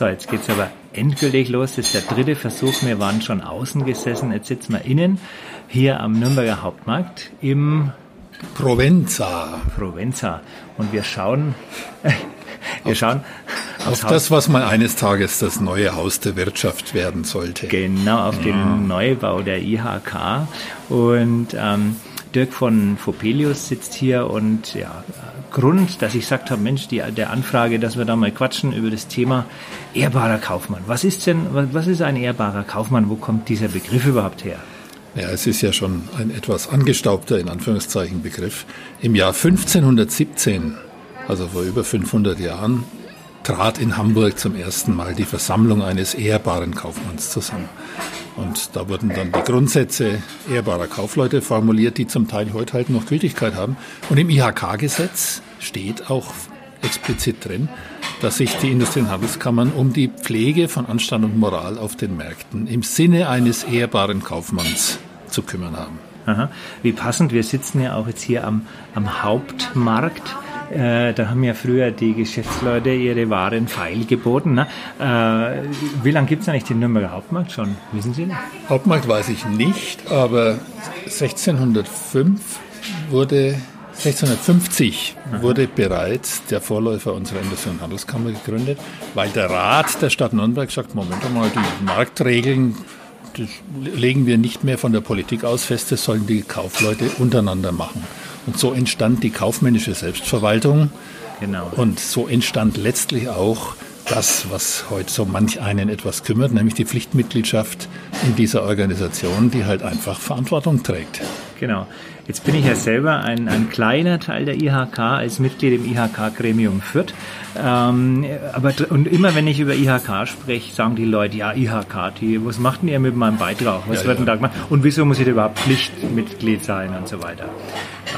So, jetzt geht's aber endgültig los. Das ist der dritte Versuch. Wir waren schon außen gesessen. Jetzt sitzen wir innen hier am Nürnberger Hauptmarkt im Provenza. Provenza. Und wir schauen, wir schauen auf das, was mal eines Tages das neue Haus der Wirtschaft werden sollte. Genau, auf ja. den Neubau der IHK. Und ähm, Dirk von Fopelius sitzt hier und ja, Grund, dass ich gesagt habe, Mensch, die, der Anfrage, dass wir da mal quatschen über das Thema ehrbarer Kaufmann. Was ist denn, was ist ein ehrbarer Kaufmann? Wo kommt dieser Begriff überhaupt her? Ja, es ist ja schon ein etwas angestaubter, in Anführungszeichen, Begriff. Im Jahr 1517, also vor über 500 Jahren, trat in Hamburg zum ersten Mal die Versammlung eines ehrbaren Kaufmanns zusammen. Und da wurden dann die Grundsätze ehrbarer Kaufleute formuliert, die zum Teil heute halt noch Gültigkeit haben. Und im IHK-Gesetz steht auch explizit drin, dass sich die Industrie- und Handelskammern um die Pflege von Anstand und Moral auf den Märkten im Sinne eines ehrbaren Kaufmanns zu kümmern haben. Aha. Wie passend, wir sitzen ja auch jetzt hier am, am Hauptmarkt. Äh, da haben ja früher die Geschäftsleute ihre Waren feil geboten. Ne? Äh, wie lange gibt es eigentlich den Nürnberger Hauptmarkt schon? Wissen Sie? Hauptmarkt weiß ich nicht, aber 1605 wurde 1650 Aha. wurde bereits der Vorläufer unserer Industrie- und Handelskammer gegründet, weil der Rat der Stadt Nürnberg sagt, Moment mal, die Marktregeln legen wir nicht mehr von der Politik aus fest, das sollen die Kaufleute untereinander machen. Und so entstand die kaufmännische Selbstverwaltung. Genau. Und so entstand letztlich auch das, was heute so manch einen etwas kümmert, nämlich die Pflichtmitgliedschaft in dieser Organisation, die halt einfach Verantwortung trägt. Genau. Jetzt bin ich ja selber ein, ein kleiner Teil der IHK als Mitglied im IHK-Gremium Fürth. Ähm, aber und immer wenn ich über IHK spreche, sagen die Leute, ja, IHK, die, was macht denn ihr mit meinem Beitrag? Was ja, wird denn da gemacht? Und wieso muss ich da überhaupt Pflichtmitglied sein und so weiter?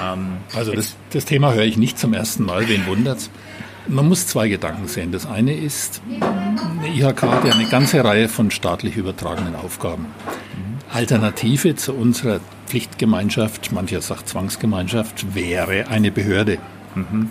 Ähm, also das, das Thema höre ich nicht zum ersten Mal, wen wundert's? Man muss zwei Gedanken sehen. Das eine ist, eine IHK hat ja eine ganze Reihe von staatlich übertragenen Aufgaben. Alternative zu unserer Pflichtgemeinschaft, mancher sagt Zwangsgemeinschaft, wäre eine Behörde. Mhm.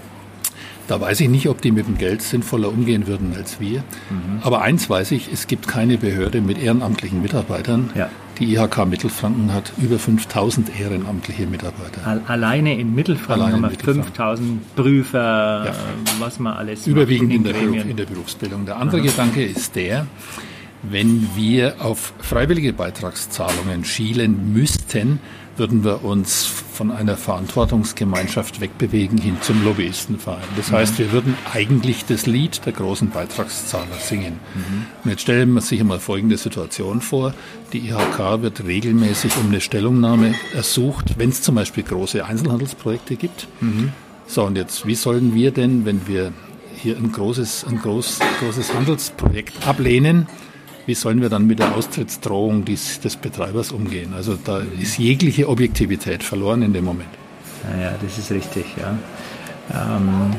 Da weiß ich nicht, ob die mit dem Geld sinnvoller umgehen würden als wir. Mhm. Aber eins weiß ich, es gibt keine Behörde mit ehrenamtlichen Mitarbeitern. Ja. Die IHK Mittelfranken hat über 5000 ehrenamtliche Mitarbeiter. Alleine in Mittelfranken Alleine haben wir 5000 Prüfer, ja. was man alles Überwiegend in, in, der, in der Berufsbildung. Der andere Aha. Gedanke ist der, wenn wir auf freiwillige Beitragszahlungen schielen müssten, würden wir uns von einer Verantwortungsgemeinschaft wegbewegen hin zum Lobbyistenverein. Das mhm. heißt, wir würden eigentlich das Lied der großen Beitragszahler singen. Mhm. Und jetzt stellen wir sich einmal folgende Situation vor. Die IHK wird regelmäßig um eine Stellungnahme ersucht, wenn es zum Beispiel große Einzelhandelsprojekte gibt. Mhm. So, und jetzt, wie sollen wir denn, wenn wir hier ein großes, ein groß, großes Handelsprojekt ablehnen, wie sollen wir dann mit der Austrittsdrohung des, des Betreibers umgehen? Also da ist jegliche Objektivität verloren in dem Moment. Ja, das ist richtig, ja. Ähm,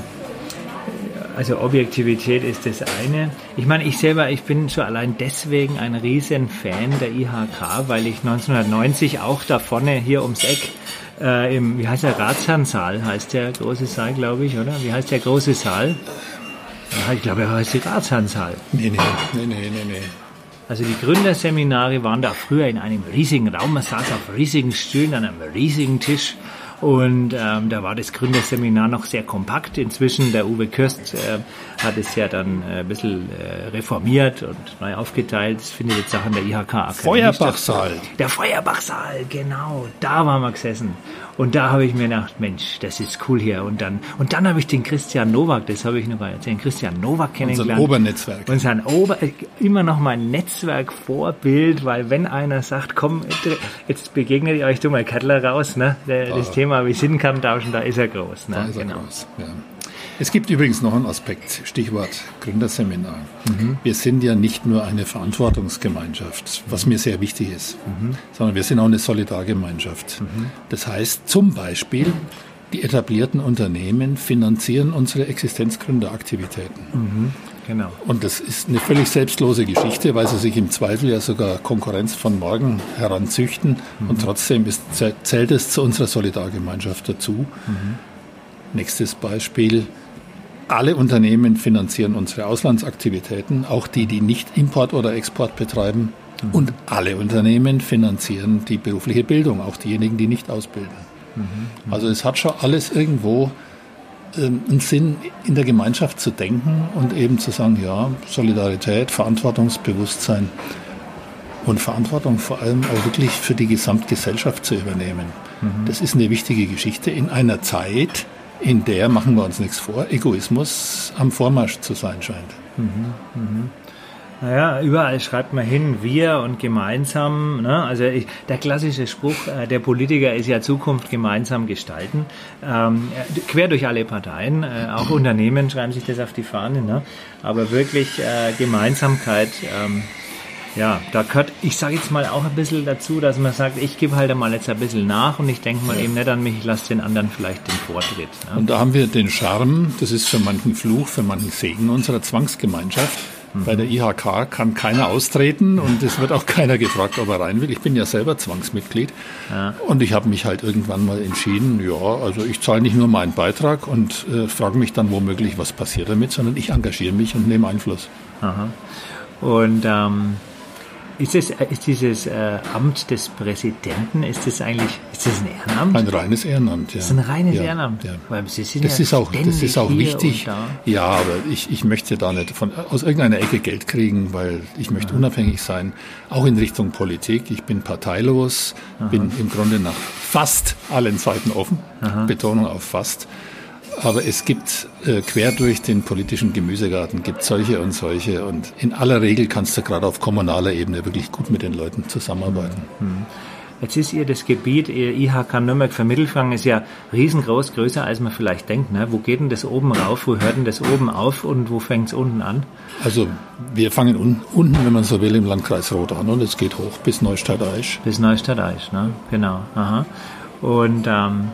also Objektivität ist das eine. Ich meine, ich selber, ich bin schon allein deswegen ein riesen Fan der IHK, weil ich 1990 auch da vorne hier ums Eck äh, im, wie heißt der, Ratsherrensaal, heißt der große Saal, glaube ich, oder? Wie heißt der große Saal? Ich glaube, er heißt die Ratsherrensaal. Nee, nee, nee, nee, nee, nee. Also die Gründerseminare waren da früher in einem riesigen Raum, man saß auf riesigen Stühlen an einem riesigen Tisch und ähm, da war das Gründerseminar noch sehr kompakt. Inzwischen, der Uwe Kürst äh, hat es ja dann äh, ein bisschen äh, reformiert und neu aufgeteilt. Das findet jetzt auch an der IHK Akademie Feuerbachsaal. Der Feuerbachsaal, genau. Da waren wir gesessen. Und da habe ich mir gedacht, Mensch, das ist cool hier. Und dann, und dann habe ich den Christian Nowak, das habe ich noch erzählt, den Christian Nowak kennengelernt. Unser Obernetzwerk. Und sein Ober, immer noch mein Netzwerkvorbild, weil wenn einer sagt, komm, jetzt begegnet ihr euch du mal Kettler raus, ne? Das ah. Thema Visitenkarten tauschen, da ist er groß. Ne? Da ist er genau. groß, ja. Es gibt übrigens noch einen Aspekt, Stichwort Gründerseminar. Mhm. Wir sind ja nicht nur eine Verantwortungsgemeinschaft, was mir sehr wichtig ist, mhm. sondern wir sind auch eine Solidargemeinschaft. Mhm. Das heißt zum Beispiel, die etablierten Unternehmen finanzieren unsere Existenzgründeraktivitäten. Genau. Und das ist eine völlig selbstlose Geschichte, weil sie sich im Zweifel ja sogar Konkurrenz von morgen heranzüchten. Und trotzdem ist, zählt es zu unserer Solidargemeinschaft dazu. Nächstes Beispiel alle Unternehmen finanzieren unsere Auslandsaktivitäten, auch die, die nicht Import oder Export betreiben. Mhm. Und alle Unternehmen finanzieren die berufliche Bildung, auch diejenigen, die nicht ausbilden. Mhm. Also es hat schon alles irgendwo ähm, einen Sinn, in der Gemeinschaft zu denken und eben zu sagen, ja, Solidarität, Verantwortungsbewusstsein und Verantwortung vor allem auch wirklich für die Gesamtgesellschaft zu übernehmen. Mhm. Das ist eine wichtige Geschichte in einer Zeit, in der, machen wir uns nichts vor, Egoismus am Vormarsch zu sein scheint. Mhm. Mhm. Naja, überall schreibt man hin, wir und gemeinsam. Ne? Also ich, der klassische Spruch, äh, der Politiker ist ja Zukunft gemeinsam gestalten. Ähm, quer durch alle Parteien, äh, auch Unternehmen schreiben sich das auf die Fahne. Ne? Aber wirklich äh, Gemeinsamkeit. Ähm, ja, da gehört, ich sage jetzt mal auch ein bisschen dazu, dass man sagt, ich gebe halt mal jetzt ein bisschen nach und ich denke mal eben nicht an mich, ich lasse den anderen vielleicht den Vortritt. Ne? Und da haben wir den Charme, das ist für manchen Fluch, für manchen Segen unserer Zwangsgemeinschaft. Mhm. Bei der IHK kann keiner austreten und es wird auch keiner gefragt, ob er rein will. Ich bin ja selber Zwangsmitglied ja. und ich habe mich halt irgendwann mal entschieden, ja, also ich zahle nicht nur meinen Beitrag und äh, frage mich dann womöglich, was passiert damit, sondern ich engagiere mich und nehme Einfluss. Aha. Und ähm, ist, es, ist dieses äh, Amt des Präsidenten, ist das eigentlich, ist das ein Ehrenamt? Ein reines Ehrenamt, ja. Das ist ein reines ja, Ehrenamt. Ja. Weil Sie sind das, ja ist auch, das ist auch wichtig. Ja, aber ich, ich möchte da nicht von, aus irgendeiner Ecke Geld kriegen, weil ich möchte Aha. unabhängig sein, auch in Richtung Politik. Ich bin parteilos, Aha. bin im Grunde nach fast allen Seiten offen. Aha. Betonung auf fast. Aber es gibt äh, quer durch den politischen Gemüsegarten gibt solche und solche und in aller Regel kannst du gerade auf kommunaler Ebene wirklich gut mit den Leuten zusammenarbeiten. Mhm. Jetzt ist ihr das Gebiet, ihr IHK Nürnberg für Mittelfranken ist ja riesengroß, größer als man vielleicht denkt. Ne? Wo geht denn das oben rauf? Wo hört denn das oben auf und wo fängt es unten an? Also wir fangen un unten, wenn man so will, im Landkreis Rot an und es geht hoch bis Neustadt-Aisch. Bis Neustadt-Aisch, ne? genau. Aha. Und ähm,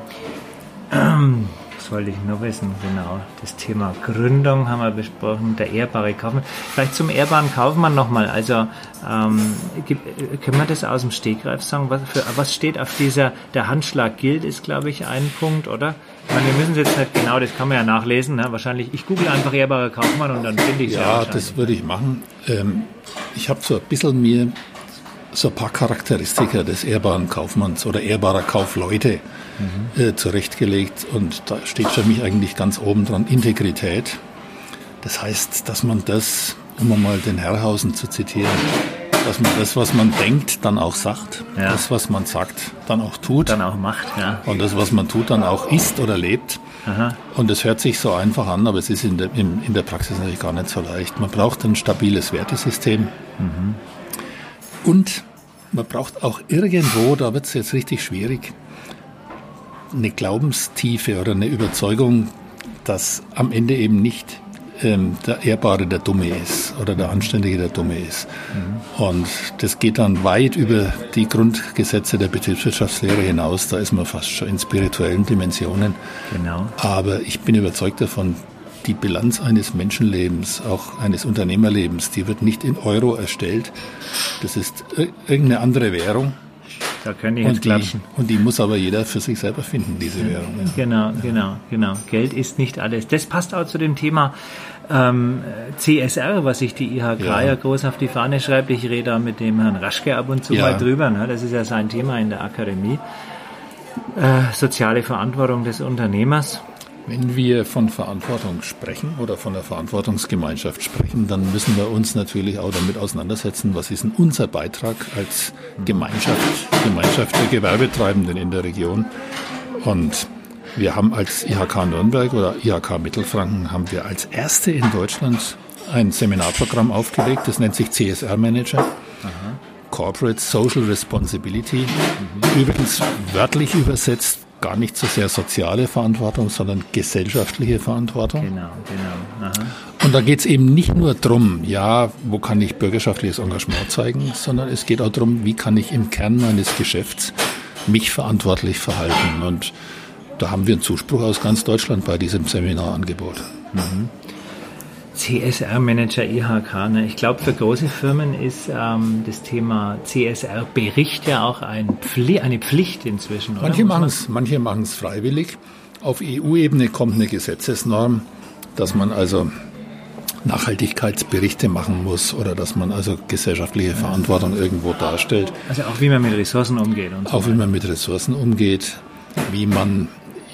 ähm wollte ich nur wissen? Genau, das Thema Gründung haben wir besprochen, der ehrbare Kaufmann. Vielleicht zum ehrbaren Kaufmann nochmal. Also ähm, können wir das aus dem Stegreif sagen? Was, für, was steht auf dieser, der Handschlag gilt, ist glaube ich ein Punkt, oder? Ich meine, wir müssen es jetzt nicht genau, das kann man ja nachlesen. Ne? Wahrscheinlich, ich google einfach ehrbarer Kaufmann und dann finde ich es ja. Ja, das würde ich machen. Ähm, ich habe so ein bisschen mir so ein paar Charakteristika des ehrbaren Kaufmanns oder ehrbarer Kaufleute mhm. äh, zurechtgelegt. Und da steht für mich eigentlich ganz oben dran Integrität. Das heißt, dass man das, um mal den Herrhausen zu zitieren, dass man das, was man denkt, dann auch sagt, ja. das, was man sagt, dann auch tut. Dann auch macht, ja. Und das, was man tut, dann auch isst oder lebt. Aha. Und es hört sich so einfach an, aber es ist in der, in, in der Praxis natürlich gar nicht so leicht. Man braucht ein stabiles Wertesystem. Mhm. Und man braucht auch irgendwo, da wird es jetzt richtig schwierig, eine Glaubenstiefe oder eine Überzeugung, dass am Ende eben nicht ähm, der Ehrbare der Dumme ist oder der Anständige der Dumme ist. Mhm. Und das geht dann weit über die Grundgesetze der Betriebswirtschaftslehre hinaus. Da ist man fast schon in spirituellen Dimensionen. Genau. Aber ich bin überzeugt davon, die Bilanz eines Menschenlebens, auch eines Unternehmerlebens, die wird nicht in Euro erstellt. Das ist irgendeine andere Währung. Da können die und die, und die muss aber jeder für sich selber finden, diese Währung. Ja. Genau, genau, genau. Geld ist nicht alles. Das passt auch zu dem Thema ähm, CSR, was sich die IHK ja. ja. groß auf die Fahne schreibt. Ich rede da mit dem Herrn Raschke ab und zu ja. mal drüber. Ne? Das ist ja sein Thema in der Akademie. Äh, soziale Verantwortung des Unternehmers. Wenn wir von Verantwortung sprechen oder von der Verantwortungsgemeinschaft sprechen, dann müssen wir uns natürlich auch damit auseinandersetzen, was ist denn unser Beitrag als Gemeinschaft, Gemeinschaft der Gewerbetreibenden in der Region. Und wir haben als IHK Nürnberg oder IHK Mittelfranken haben wir als erste in Deutschland ein Seminarprogramm aufgelegt, das nennt sich CSR Manager. Aha. Corporate Social Responsibility. Mhm. Übrigens wörtlich übersetzt gar nicht so sehr soziale Verantwortung, sondern gesellschaftliche Verantwortung. Genau, genau. Aha. Und da geht es eben nicht nur darum, ja, wo kann ich bürgerschaftliches Engagement zeigen, sondern es geht auch darum, wie kann ich im Kern meines Geschäfts mich verantwortlich verhalten. Und da haben wir einen Zuspruch aus ganz Deutschland bei diesem Seminarangebot. Mhm. CSR-Manager IHK. Ne? Ich glaube, für große Firmen ist ähm, das Thema CSR-Bericht ja auch ein Pfli eine Pflicht inzwischen. Oder? Manche machen es manche freiwillig. Auf EU-Ebene kommt eine Gesetzesnorm, dass man also Nachhaltigkeitsberichte machen muss oder dass man also gesellschaftliche Verantwortung irgendwo darstellt. Also auch wie man mit Ressourcen umgeht. Und so auch wie man mit Ressourcen umgeht, wie man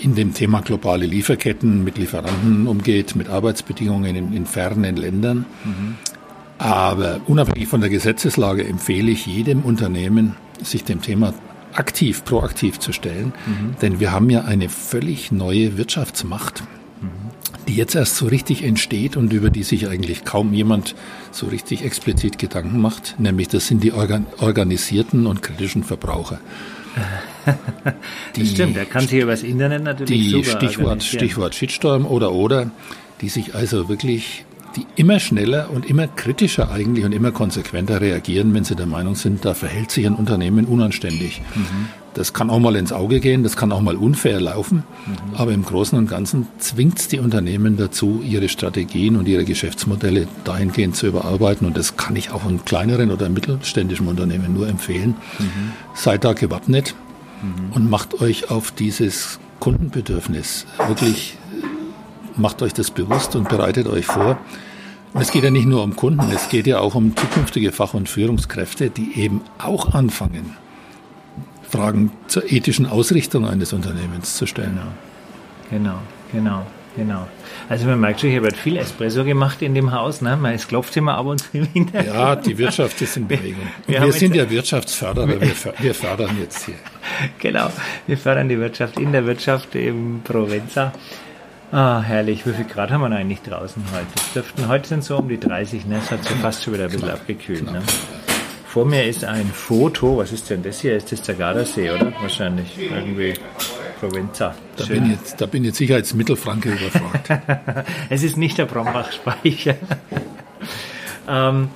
in dem Thema globale Lieferketten mit Lieferanten umgeht, mit Arbeitsbedingungen in, in fernen Ländern. Mhm. Aber unabhängig von der Gesetzeslage empfehle ich jedem Unternehmen, sich dem Thema aktiv, proaktiv zu stellen. Mhm. Denn wir haben ja eine völlig neue Wirtschaftsmacht, mhm. die jetzt erst so richtig entsteht und über die sich eigentlich kaum jemand so richtig explizit Gedanken macht. Nämlich das sind die organ organisierten und kritischen Verbraucher. die, das stimmt, er kann sich über das Internet natürlich die super Stichwort, Stichwort Shitstorm oder oder, die sich also wirklich die immer schneller und immer kritischer eigentlich und immer konsequenter reagieren, wenn sie der Meinung sind, da verhält sich ein Unternehmen unanständig. Mhm. Das kann auch mal ins Auge gehen, das kann auch mal unfair laufen, mhm. aber im Großen und Ganzen zwingt es die Unternehmen dazu, ihre Strategien und ihre Geschäftsmodelle dahingehend zu überarbeiten und das kann ich auch einem kleineren oder mittelständischen Unternehmen nur empfehlen. Mhm. Seid da gewappnet mhm. und macht euch auf dieses Kundenbedürfnis wirklich macht euch das bewusst und bereitet euch vor. Und es geht ja nicht nur um Kunden, es geht ja auch um zukünftige Fach- und Führungskräfte, die eben auch anfangen, Fragen zur ethischen Ausrichtung eines Unternehmens zu stellen. Genau, genau, genau. Also man merkt schon, hier wird viel Espresso gemacht in dem Haus. Ne? Es klopft immer ab und zu im Hintergrund. Ja, die Wirtschaft ist in Bewegung. Wir, wir sind ja Wirtschaftsförderer, wir, wir fördern jetzt hier. Genau, wir fördern die Wirtschaft in der Wirtschaft im Provenza. Ah, herrlich. Wie viel Grad haben wir eigentlich draußen heute? Das dürften, heute sind so um die 30, ne? Es hat so fast schon wieder ein bisschen abgekühlt, ne? Vor mir ist ein Foto. Was ist denn das hier? Ist das der Gardasee, oder? Wahrscheinlich. Irgendwie Provenza. Da bin, jetzt, da bin jetzt sicher als Mittelfranke überfragt. es ist nicht der Brombach-Speicher. ähm,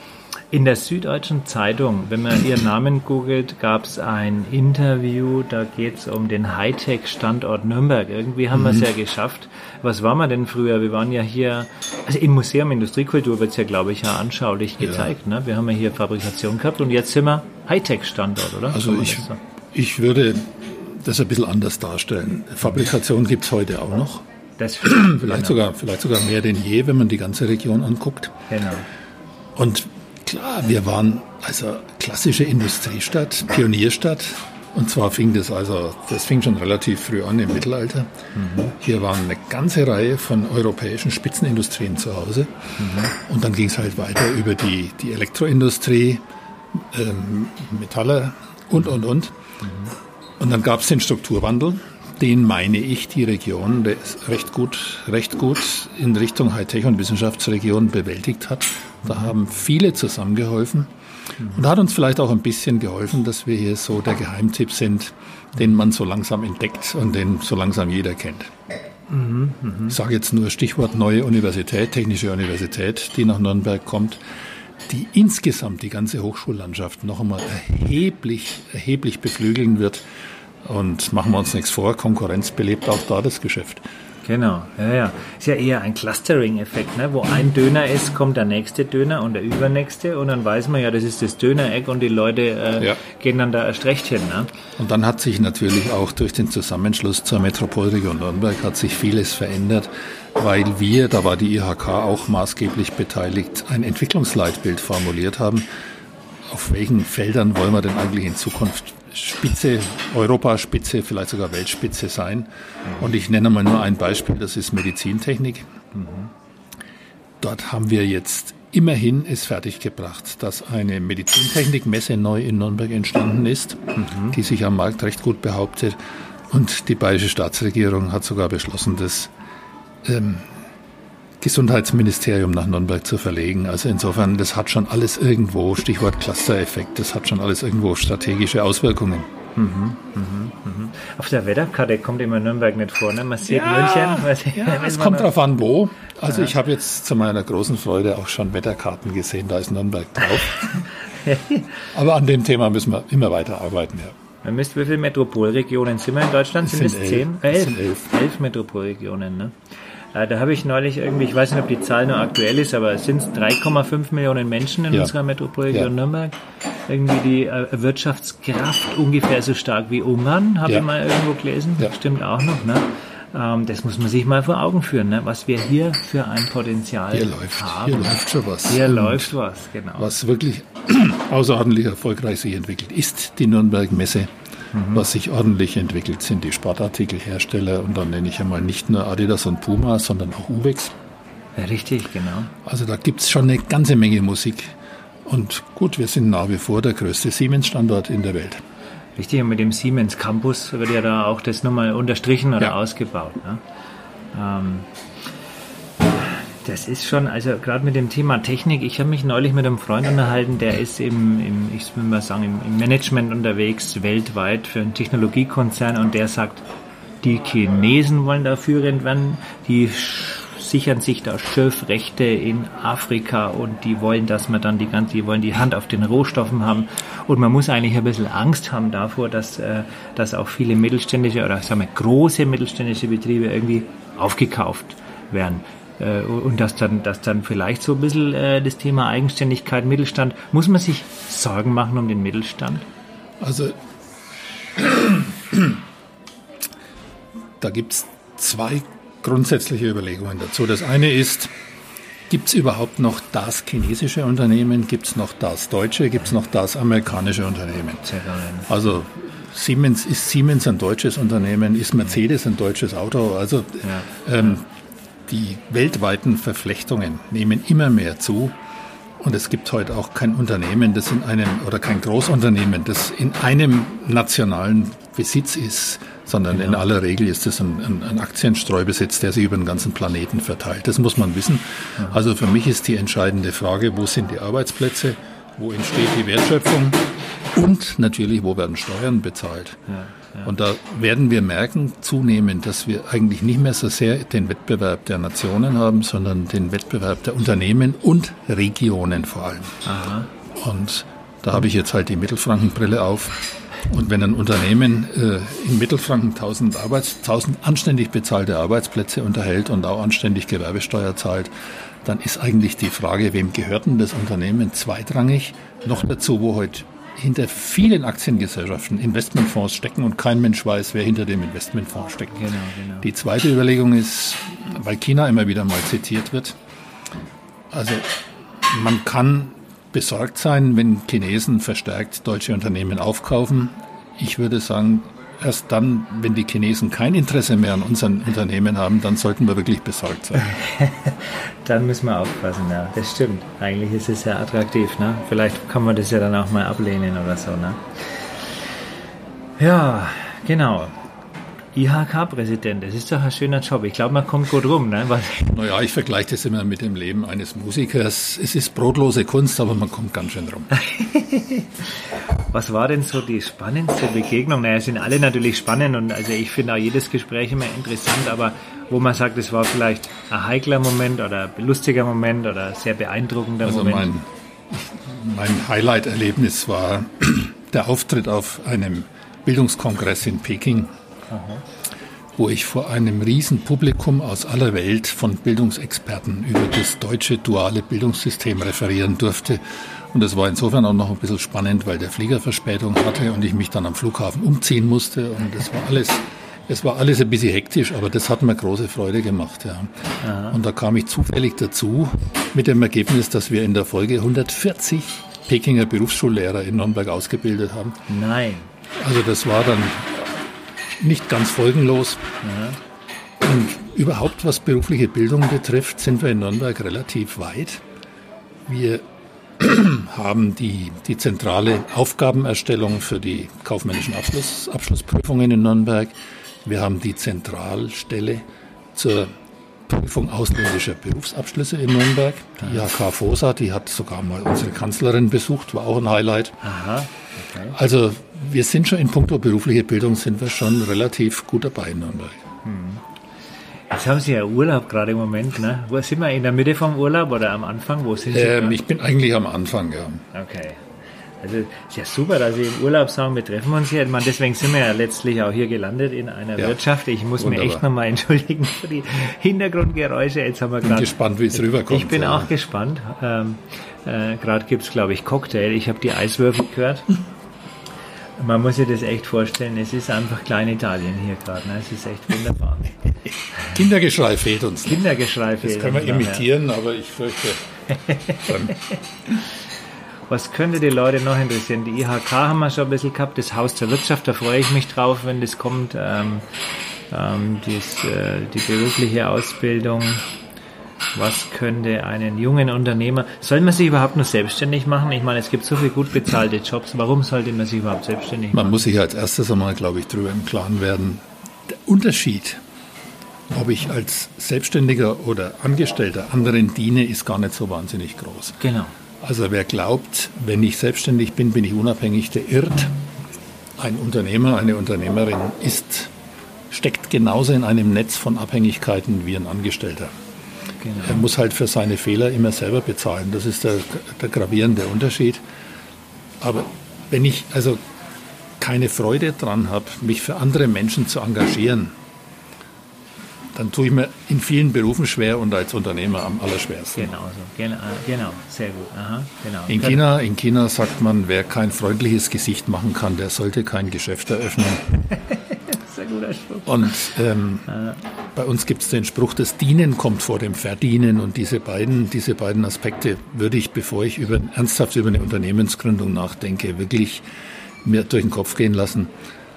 in der Süddeutschen Zeitung, wenn man ihren Namen googelt, gab es ein Interview, da geht es um den Hightech-Standort Nürnberg. Irgendwie haben mhm. wir es ja geschafft. Was waren wir denn früher? Wir waren ja hier, also im Museum Industriekultur wird es ja, glaube ich, ja anschaulich gezeigt. Ja. Ne? Wir haben ja hier Fabrikation gehabt und jetzt sind wir Hightech-Standort, oder? Also ich, so? ich würde das ein bisschen anders darstellen. Fabrikation gibt es heute auch noch. Das vielleicht, genau. sogar, vielleicht sogar mehr denn je, wenn man die ganze Region anguckt. Genau. Und Klar, wir waren also klassische Industriestadt, Pionierstadt. Und zwar fing das also, das fing schon relativ früh an im Mittelalter. Mhm. Hier waren eine ganze Reihe von europäischen Spitzenindustrien zu Hause. Mhm. Und dann ging es halt weiter über die, die Elektroindustrie, ähm, Metalle und, und, und. Mhm. Und dann gab es den Strukturwandel. Den meine ich, die Region recht gut, recht gut in Richtung Hightech- und Wissenschaftsregion bewältigt hat. Da haben viele zusammengeholfen und hat uns vielleicht auch ein bisschen geholfen, dass wir hier so der Geheimtipp sind, den man so langsam entdeckt und den so langsam jeder kennt. Mhm, mh. Ich sage jetzt nur Stichwort neue Universität, Technische Universität, die nach Nürnberg kommt, die insgesamt die ganze Hochschullandschaft noch einmal erheblich, erheblich beflügeln wird. Und machen wir uns nichts vor, Konkurrenz belebt auch da das Geschäft. Genau, ja, ja. Ist ja eher ein Clustering-Effekt, ne? Wo ein Döner ist, kommt der nächste Döner und der übernächste und dann weiß man ja, das ist das Dönereck und die Leute äh, ja. gehen dann da erst recht hin. Ne? Und dann hat sich natürlich auch durch den Zusammenschluss zur Metropolregion Nürnberg hat sich vieles verändert, weil wir, da war die IHK auch maßgeblich beteiligt, ein Entwicklungsleitbild formuliert haben. Auf welchen Feldern wollen wir denn eigentlich in Zukunft Spitze, Europaspitze, vielleicht sogar Weltspitze sein. Und ich nenne mal nur ein Beispiel, das ist Medizintechnik. Dort haben wir jetzt immerhin es fertiggebracht, dass eine Medizintechnikmesse neu in Nürnberg entstanden ist, mhm. die sich am Markt recht gut behauptet. Und die bayerische Staatsregierung hat sogar beschlossen, das ähm, Gesundheitsministerium nach Nürnberg zu verlegen. Also insofern, das hat schon alles irgendwo, Stichwort Cluster-Effekt, das hat schon alles irgendwo strategische Auswirkungen. Mhm, mhm, mhm. Auf der Wetterkarte kommt immer Nürnberg nicht vor, ne? Man sieht ja, München. Ja, es kommt darauf an, wo. Also Aha. ich habe jetzt zu meiner großen Freude auch schon Wetterkarten gesehen, da ist Nürnberg drauf. Aber an dem Thema müssen wir immer weiter arbeiten, ja. Man müsste, wie viele Metropolregionen sind wir in Deutschland? Sind es zehn? Elf. elf. Elf Metropolregionen, ne? Äh, da habe ich neulich irgendwie, ich weiß nicht, ob die Zahl noch aktuell ist, aber es sind 3,5 Millionen Menschen in ja. unserer Metropolregion ja. Nürnberg. Irgendwie die äh, Wirtschaftskraft ungefähr so stark wie Ungarn, habe ja. ich mal irgendwo gelesen. Stimmt auch noch, ne? Ähm, das muss man sich mal vor Augen führen, ne? was wir hier für ein Potenzial hier läuft, haben. Hier läuft schon was. Hier Und läuft was, genau. Was wirklich außerordentlich erfolgreich sich entwickelt, ist die Nürnberg Messe. Mhm. Was sich ordentlich entwickelt, sind die Sportartikelhersteller und dann nenne ich einmal nicht nur Adidas und Puma, sondern auch Uwex. Ja, richtig, genau. Also da gibt es schon eine ganze Menge Musik. Und gut, wir sind nach wie vor der größte Siemens-Standort in der Welt. Richtig, und mit dem Siemens Campus wird ja da auch das nochmal unterstrichen oder ja. ausgebaut. Ne? Ähm, das ist schon, also gerade mit dem Thema Technik, ich habe mich neulich mit einem Freund unterhalten, der ist im, im ich will mal sagen, im, im Management unterwegs, weltweit für einen Technologiekonzern und der sagt, die Chinesen wollen da führend werden, die sichern sich da Schürfrechte in Afrika und die wollen, dass man dann die ganze, die wollen die Hand auf den Rohstoffen haben und man muss eigentlich ein bisschen Angst haben davor, dass, äh, dass auch viele mittelständische oder sagen wir große mittelständische Betriebe irgendwie aufgekauft werden. Äh, und dass dann, dass dann vielleicht so ein bisschen äh, das Thema Eigenständigkeit, Mittelstand, muss man sich Sorgen machen um den Mittelstand? Also da gibt es zwei grundsätzliche Überlegungen dazu. Das eine ist, gibt es überhaupt noch das chinesische Unternehmen, gibt es noch das deutsche, gibt es noch das amerikanische Unternehmen? Also Siemens ist Siemens ein deutsches Unternehmen, ist Mercedes ein deutsches Auto. Also ja. ähm, die weltweiten Verflechtungen nehmen immer mehr zu. Und es gibt heute auch kein Unternehmen, das in einem, oder kein Großunternehmen, das in einem nationalen Besitz ist, sondern genau. in aller Regel ist es ein, ein, ein, Aktienstreubesitz, der sich über den ganzen Planeten verteilt. Das muss man wissen. Also für mich ist die entscheidende Frage, wo sind die Arbeitsplätze, wo entsteht die Wertschöpfung und natürlich, wo werden Steuern bezahlt. Ja. Und da werden wir merken zunehmend, dass wir eigentlich nicht mehr so sehr den Wettbewerb der Nationen haben, sondern den Wettbewerb der Unternehmen und Regionen vor allem. Aha. Und da habe ich jetzt halt die Mittelfrankenbrille auf. Und wenn ein Unternehmen äh, in Mittelfranken 1000, Arbeits-, 1000 anständig bezahlte Arbeitsplätze unterhält und auch anständig Gewerbesteuer zahlt, dann ist eigentlich die Frage, wem gehört denn das Unternehmen zweitrangig? Noch dazu, wo heute hinter vielen Aktiengesellschaften Investmentfonds stecken und kein Mensch weiß, wer hinter dem Investmentfonds steckt. Genau, genau. Die zweite Überlegung ist, weil China immer wieder mal zitiert wird, also man kann besorgt sein, wenn Chinesen verstärkt deutsche Unternehmen aufkaufen. Ich würde sagen, erst dann, wenn die Chinesen kein Interesse mehr an unseren Unternehmen haben, dann sollten wir wirklich besorgt sein. dann müssen wir aufpassen, ja. Das stimmt. Eigentlich ist es ja attraktiv, ne? Vielleicht kann man das ja dann auch mal ablehnen oder so, ne? Ja, genau. IHK-Präsident, das ist doch ein schöner Job. Ich glaube, man kommt gut rum. Ne? Naja, ich vergleiche das immer mit dem Leben eines Musikers. Es ist brotlose Kunst, aber man kommt ganz schön rum. Was war denn so die spannendste Begegnung? Naja, sind alle natürlich spannend und also ich finde auch jedes Gespräch immer interessant, aber wo man sagt, es war vielleicht ein heikler Moment oder ein lustiger Moment oder sehr beeindruckender also Moment? Mein, mein Highlight-Erlebnis war der Auftritt auf einem Bildungskongress in Peking Aha. wo ich vor einem riesen Publikum aus aller Welt von Bildungsexperten über das deutsche duale Bildungssystem referieren durfte. Und das war insofern auch noch ein bisschen spannend, weil der Flieger Verspätung hatte und ich mich dann am Flughafen umziehen musste. Und das war alles, es war alles ein bisschen hektisch, aber das hat mir große Freude gemacht. Ja. Und da kam ich zufällig dazu mit dem Ergebnis, dass wir in der Folge 140 Pekinger Berufsschullehrer in Nürnberg ausgebildet haben. Nein. Also das war dann nicht ganz folgenlos. Ja. Und überhaupt, was berufliche Bildung betrifft, sind wir in Nürnberg relativ weit. Wir haben die, die zentrale Aufgabenerstellung für die kaufmännischen Abschluss, Abschlussprüfungen in Nürnberg. Wir haben die Zentralstelle zur Prüfung ausländischer Berufsabschlüsse in Nürnberg. Die IHK FOSA, die hat sogar mal unsere Kanzlerin besucht, war auch ein Highlight. Aha, okay. Also wir sind schon in puncto berufliche Bildung sind wir schon relativ gut dabei in Nürnberg. Hm. Jetzt haben Sie ja Urlaub gerade im Moment, ne? Wo sind wir? In der Mitte vom Urlaub oder am Anfang? Wo sind Sie? Ähm, ich bin eigentlich am Anfang, ja. Okay. Also ist ja super, dass Sie im Urlaub sagen, wir treffen uns hier. Meine, deswegen sind wir ja letztlich auch hier gelandet in einer ja, Wirtschaft. Ich muss wunderbar. mich echt nochmal entschuldigen für die Hintergrundgeräusche. Jetzt haben wir gerade. Ich bin gespannt, wie es rüberkommt. Ich bin ja. auch gespannt. Ähm, äh, gerade gibt es, glaube ich, Cocktail. Ich habe die Eiswürfel gehört. Man muss sich das echt vorstellen, es ist einfach Klein-Italien hier gerade. Ne? Es ist echt wunderbar. Kindergeschrei fehlt uns. Kindergeschrei fehlt Das können wir uns imitieren, ja. aber ich fürchte. Was könnte die Leute noch interessieren? Die IHK haben wir schon ein bisschen gehabt, das Haus der Wirtschaft, da freue ich mich drauf, wenn das kommt. Ähm, ähm, dies, äh, die berufliche Ausbildung. Was könnte einen jungen Unternehmer, soll man sich überhaupt nur selbstständig machen? Ich meine, es gibt so viele gut bezahlte Jobs. Warum sollte man sich überhaupt selbstständig machen? Man muss sich als erstes einmal, glaube ich, darüber im Klaren werden. Der Unterschied, ob ich als Selbstständiger oder Angestellter anderen diene, ist gar nicht so wahnsinnig groß. Genau. Also wer glaubt, wenn ich selbstständig bin, bin ich unabhängig, der irrt. Ein Unternehmer, eine Unternehmerin ist, steckt genauso in einem Netz von Abhängigkeiten wie ein Angestellter. Genau. Er muss halt für seine Fehler immer selber bezahlen. Das ist der, der gravierende Unterschied. Aber wenn ich also keine Freude dran habe, mich für andere Menschen zu engagieren, dann tue ich mir in vielen Berufen schwer und als Unternehmer am allerschwersten. Genau, so. genau, genau. sehr gut. Aha, genau. In, China, in China sagt man, wer kein freundliches Gesicht machen kann, der sollte kein Geschäft eröffnen. sehr guter Spruch. Und ähm, bei uns gibt es den Spruch, das Dienen kommt vor dem Verdienen und diese beiden, diese beiden Aspekte würde ich, bevor ich über, ernsthaft über eine Unternehmensgründung nachdenke, wirklich mir durch den Kopf gehen lassen.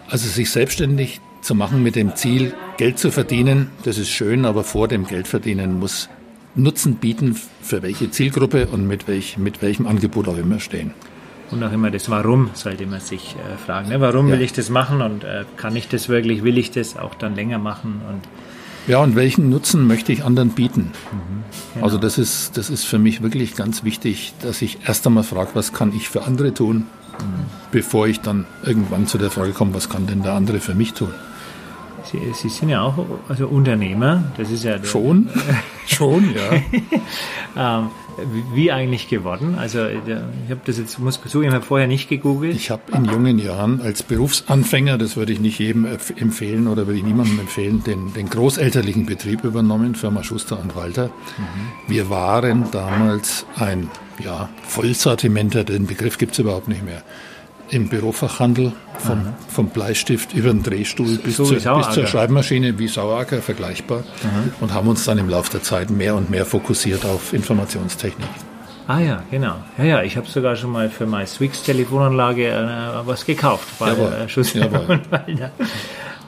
Also sich selbstständig zu machen mit dem Ziel, Geld zu verdienen, das ist schön, aber vor dem Geldverdienen muss Nutzen bieten, für welche Zielgruppe und mit, welch, mit welchem Angebot auch immer stehen. Und auch immer das Warum sollte man sich äh, fragen. Ne? Warum ja. will ich das machen und äh, kann ich das wirklich, will ich das auch dann länger machen? Und ja, und welchen Nutzen möchte ich anderen bieten? Mhm, genau. Also das ist, das ist für mich wirklich ganz wichtig, dass ich erst einmal frage, was kann ich für andere tun, mhm. bevor ich dann irgendwann zu der Frage komme, was kann denn der andere für mich tun? Sie, Sie sind ja auch also Unternehmer, das ist ja... Schon, schon, ja. ähm, wie eigentlich geworden? Also ich habe das jetzt, muss zugeben, ich habe vorher nicht gegoogelt. Ich habe in jungen Jahren als Berufsanfänger, das würde ich nicht jedem empfehlen oder würde ich niemandem empfehlen, den, den großelterlichen Betrieb übernommen, Firma Schuster und Walter. Mhm. Wir waren damals ein ja, Vollsortimenter, den Begriff gibt es überhaupt nicht mehr im Bürofachhandel vom, vom Bleistift über den Drehstuhl bis, so zur, bis zur Schreibmaschine wie Saueracker vergleichbar Aha. und haben uns dann im Laufe der Zeit mehr und mehr fokussiert auf Informationstechnik. Ah ja, genau. Ja, ja, ich habe sogar schon mal für meine Swix Telefonanlage äh, was gekauft bei Jawohl. Äh, Schuss Jawohl.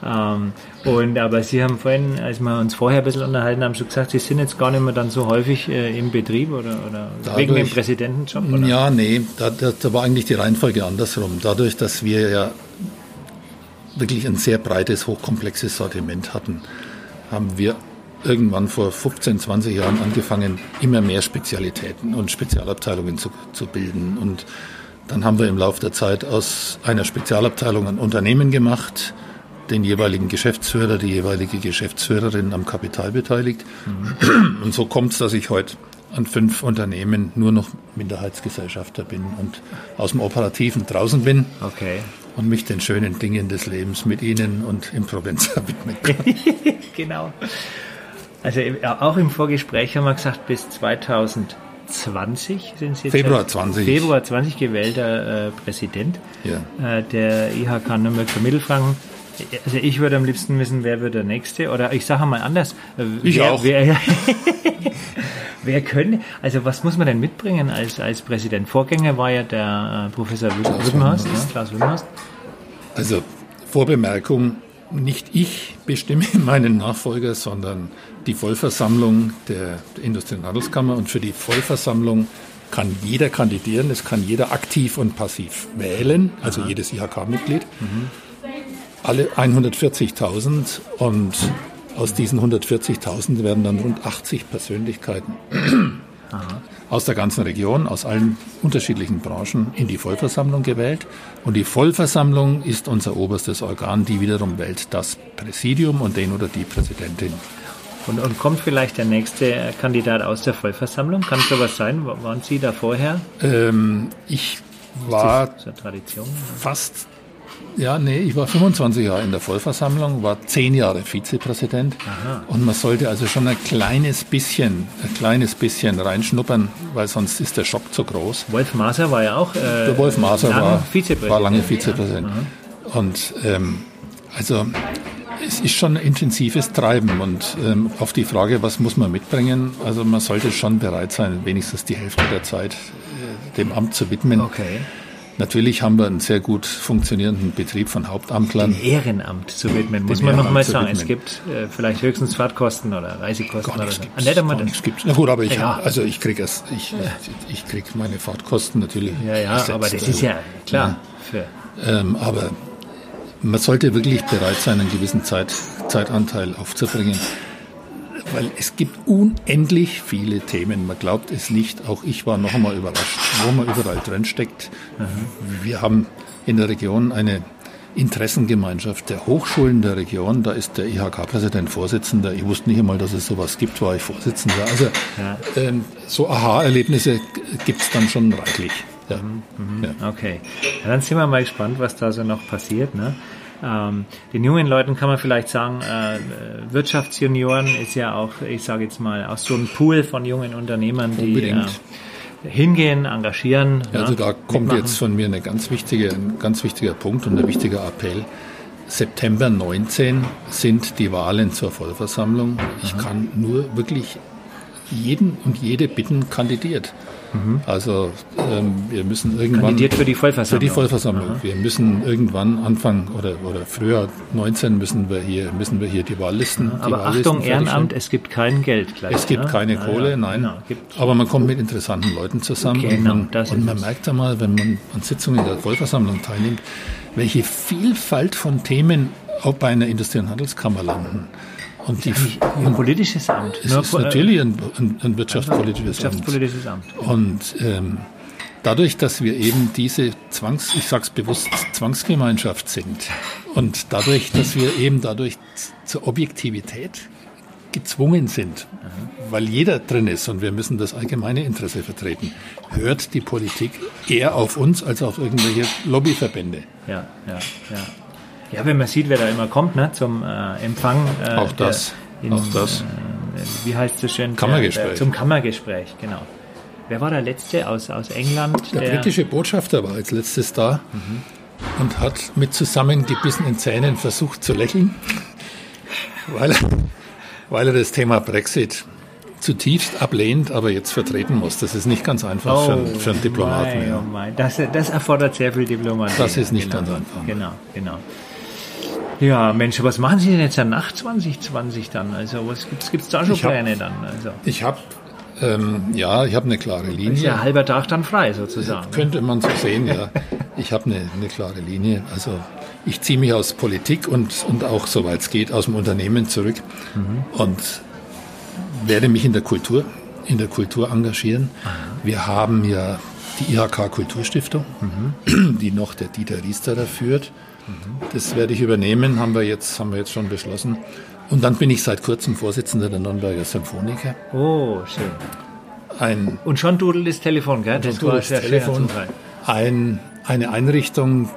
Ähm, und aber Sie haben vorhin, als wir uns vorher ein bisschen unterhalten haben, schon gesagt, Sie sind jetzt gar nicht mehr dann so häufig äh, im Betrieb oder, oder Dadurch, wegen dem Präsidentenjob? Oder? Ja, nee, da, da, war eigentlich die Reihenfolge andersrum. Dadurch, dass wir ja wirklich ein sehr breites, hochkomplexes Sortiment hatten, haben wir irgendwann vor 15, 20 Jahren angefangen, immer mehr Spezialitäten und Spezialabteilungen zu, zu bilden. Und dann haben wir im Laufe der Zeit aus einer Spezialabteilung ein Unternehmen gemacht, den jeweiligen Geschäftsführer, die jeweilige Geschäftsführerin am Kapital beteiligt. Mhm. Und so kommt es, dass ich heute an fünf Unternehmen nur noch Minderheitsgesellschafter bin und aus dem Operativen draußen bin. Okay. Und mich den schönen Dingen des Lebens mit Ihnen und im Provenza widmen kann. genau. Also auch im Vorgespräch haben wir gesagt, bis 2020 sind Sie jetzt Februar 20. Februar 20 gewählter äh, Präsident ja. äh, der IHK Nürnberg für Mittelfranken. Also ich würde am liebsten wissen, wer wird der Nächste? Oder ich sage mal anders. Äh, ich wer, auch. Wer, wer könnte, also was muss man denn mitbringen als, als Präsident? Vorgänger war ja der äh, Professor Wimmerhorst, ja, Klaus Wimmerhorst. Also Vorbemerkung, nicht ich bestimme meinen Nachfolger, sondern die Vollversammlung der Industrie- und Handelskammer. Und für die Vollversammlung kann jeder kandidieren, es kann jeder aktiv und passiv wählen, also Aha. jedes IHK-Mitglied. Mhm alle 140.000 und aus diesen 140.000 werden dann rund 80 Persönlichkeiten Aha. aus der ganzen Region, aus allen unterschiedlichen Branchen in die Vollversammlung gewählt. Und die Vollversammlung ist unser oberstes Organ, die wiederum wählt das Präsidium und den oder die Präsidentin. Und, und kommt vielleicht der nächste Kandidat aus der Vollversammlung? Kann sowas sein? Waren Sie da vorher? Ähm, ich war so fast ja, nee, ich war 25 Jahre in der Vollversammlung, war zehn Jahre Vizepräsident Aha. und man sollte also schon ein kleines bisschen, ein kleines bisschen reinschnuppern, weil sonst ist der Schock zu groß. Wolf Maser war ja auch. Äh, der Wolf Maser war, war lange Vizepräsident. Ja. Und ähm, also es ist schon ein intensives Treiben und ähm, auf die Frage, was muss man mitbringen, also man sollte schon bereit sein, wenigstens die Hälfte der Zeit äh, dem Amt zu widmen. Okay. Natürlich haben wir einen sehr gut funktionierenden Betrieb von Hauptamtlern. Dem Ehrenamt zu widmen, muss man noch mal sagen. Es gibt äh, vielleicht höchstens Fahrtkosten oder Reisekosten gar oder so. Gibt's, ah, gar nichts gibt's. Na gut, aber ich, ja. also ich kriege es, ich, ja. ich krieg meine Fahrtkosten natürlich. Ja, ja, selbst, aber das ist ja klar. Ja. Ähm, aber man sollte wirklich bereit sein, einen gewissen Zeit, Zeitanteil aufzubringen weil es gibt unendlich viele Themen. Man glaubt es nicht. Auch ich war noch einmal überrascht, wo man überall drin steckt. Wir haben in der Region eine Interessengemeinschaft der Hochschulen der Region. Da ist der IHK-Präsident Vorsitzender. Ich wusste nicht einmal, dass es sowas gibt, war ich Vorsitzender. Also ja. ähm, so Aha-Erlebnisse gibt es dann schon reichlich. Ja. Mhm, mhm. ja. Okay, ja, dann sind wir mal gespannt, was da so noch passiert. Ne? Ähm, den jungen Leuten kann man vielleicht sagen, äh, Wirtschaftsjunioren ist ja auch, ich sage jetzt mal, aus so einem Pool von jungen Unternehmern, die äh, hingehen, engagieren. Ja, also da kommt mitmachen. jetzt von mir eine ganz wichtige, ein ganz wichtiger Punkt und ein wichtiger Appell. September 19 sind die Wahlen zur Vollversammlung. Ich Aha. kann nur wirklich jeden und jede bitten, kandidiert. Mhm. Also ähm, wir müssen irgendwann... Kandidiert für die Vollversammlung. Für die Vollversammlung. Aha. Wir müssen irgendwann Anfang oder, oder früher 19 müssen wir hier, müssen wir hier die Wahllisten... Die Aber Wahllisten Achtung, Ehrenamt, es gibt kein Geld gleich. Es gibt ne? keine ja, Kohle, ja, nein. Genau, Aber man kommt mit interessanten Leuten zusammen okay, und man, genau, und man merkt einmal, wenn man an Sitzungen der Vollversammlung teilnimmt, welche Vielfalt von Themen auch bei einer Industrie- und Handelskammer landen. Und die, ein politisches Amt. Es ist natürlich ein, ein, ein wirtschaftspolitisches, wirtschaftspolitisches Amt. Amt. Und ähm, dadurch, dass wir eben diese Zwangs, ich sag's bewusst, Zwangsgemeinschaft sind und dadurch, dass wir eben dadurch zur Objektivität gezwungen sind, weil jeder drin ist und wir müssen das allgemeine Interesse vertreten, hört die Politik eher auf uns als auf irgendwelche Lobbyverbände. Ja, ja, ja. Ja, wenn man sieht, wer da immer kommt, ne, zum äh, Empfang. Äh, auch das. In, auch das. Äh, wie heißt es schön? Kammergespräch. Der, zum Kammergespräch, genau. Wer war der Letzte aus, aus England? Der, der britische Botschafter war als letztes da mhm. und hat mit zusammengebissenen Zähnen versucht zu lächeln, weil er, weil er das Thema Brexit zutiefst ablehnt, aber jetzt vertreten muss. Das ist nicht ganz einfach oh, für, einen, für einen Diplomaten. Mein, oh mein. Das, das erfordert sehr viel Diplomatie. Das ist nicht genau, ganz einfach. Genau, genau. Ja, Mensch, was machen Sie denn jetzt ja nach 2020 dann? Also was gibt's gibt's da schon Pläne dann? Also ich habe ähm, ja, ich habe eine klare Linie. Ist ja halber Tag dann frei sozusagen. Könnte man so sehen, ja. Ich habe eine, eine klare Linie. Also ich ziehe mich aus Politik und, und auch, soweit es geht, aus dem Unternehmen zurück mhm. und werde mich in der Kultur, in der Kultur engagieren. Aha. Wir haben ja die IHK Kulturstiftung, mhm. die noch der Dieter Riesterer führt. Das werde ich übernehmen, haben wir jetzt, haben wir jetzt schon beschlossen. Und dann bin ich seit kurzem Vorsitzender der Nürnberger Symphoniker. Oh, schön. Ein, und schon dudelt das Telefon, gell? Das war das Telefon. Ein, eine Einrichtung,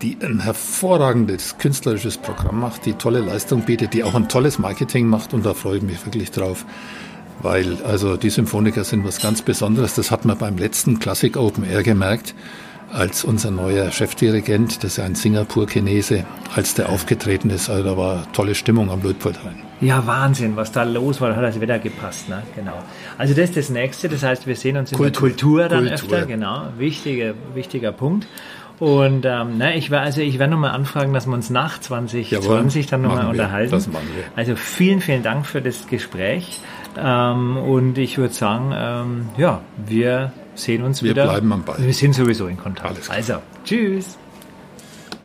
die ein hervorragendes künstlerisches Programm macht, die tolle Leistung bietet, die auch ein tolles Marketing macht und da freue ich mich wirklich drauf. Weil also die Symphoniker sind was ganz Besonderes. Das hat man beim letzten Classic Open Air gemerkt als unser neuer Chefdirigent, das ist ein Singapur-Chinese, als der aufgetreten ist. Also da war tolle Stimmung am Luitpoldhain. Ja, Wahnsinn, was da los war, da hat das Wetter gepasst, ne? Genau. Also das ist das Nächste, das heißt, wir sehen uns in Kultur, der Kultur dann Kultur. öfter, genau, wichtiger, wichtiger Punkt. Und ähm, na, ich werde also ich werde nochmal anfragen, dass wir uns nach 2020 dann nochmal unterhalten. Das machen wir. Also vielen, vielen Dank für das Gespräch. Ähm, und ich würde sagen, ähm, ja, wir sehen uns wir wieder. Wir bleiben am Ball. Wir sind sowieso in Kontakt. Also, tschüss.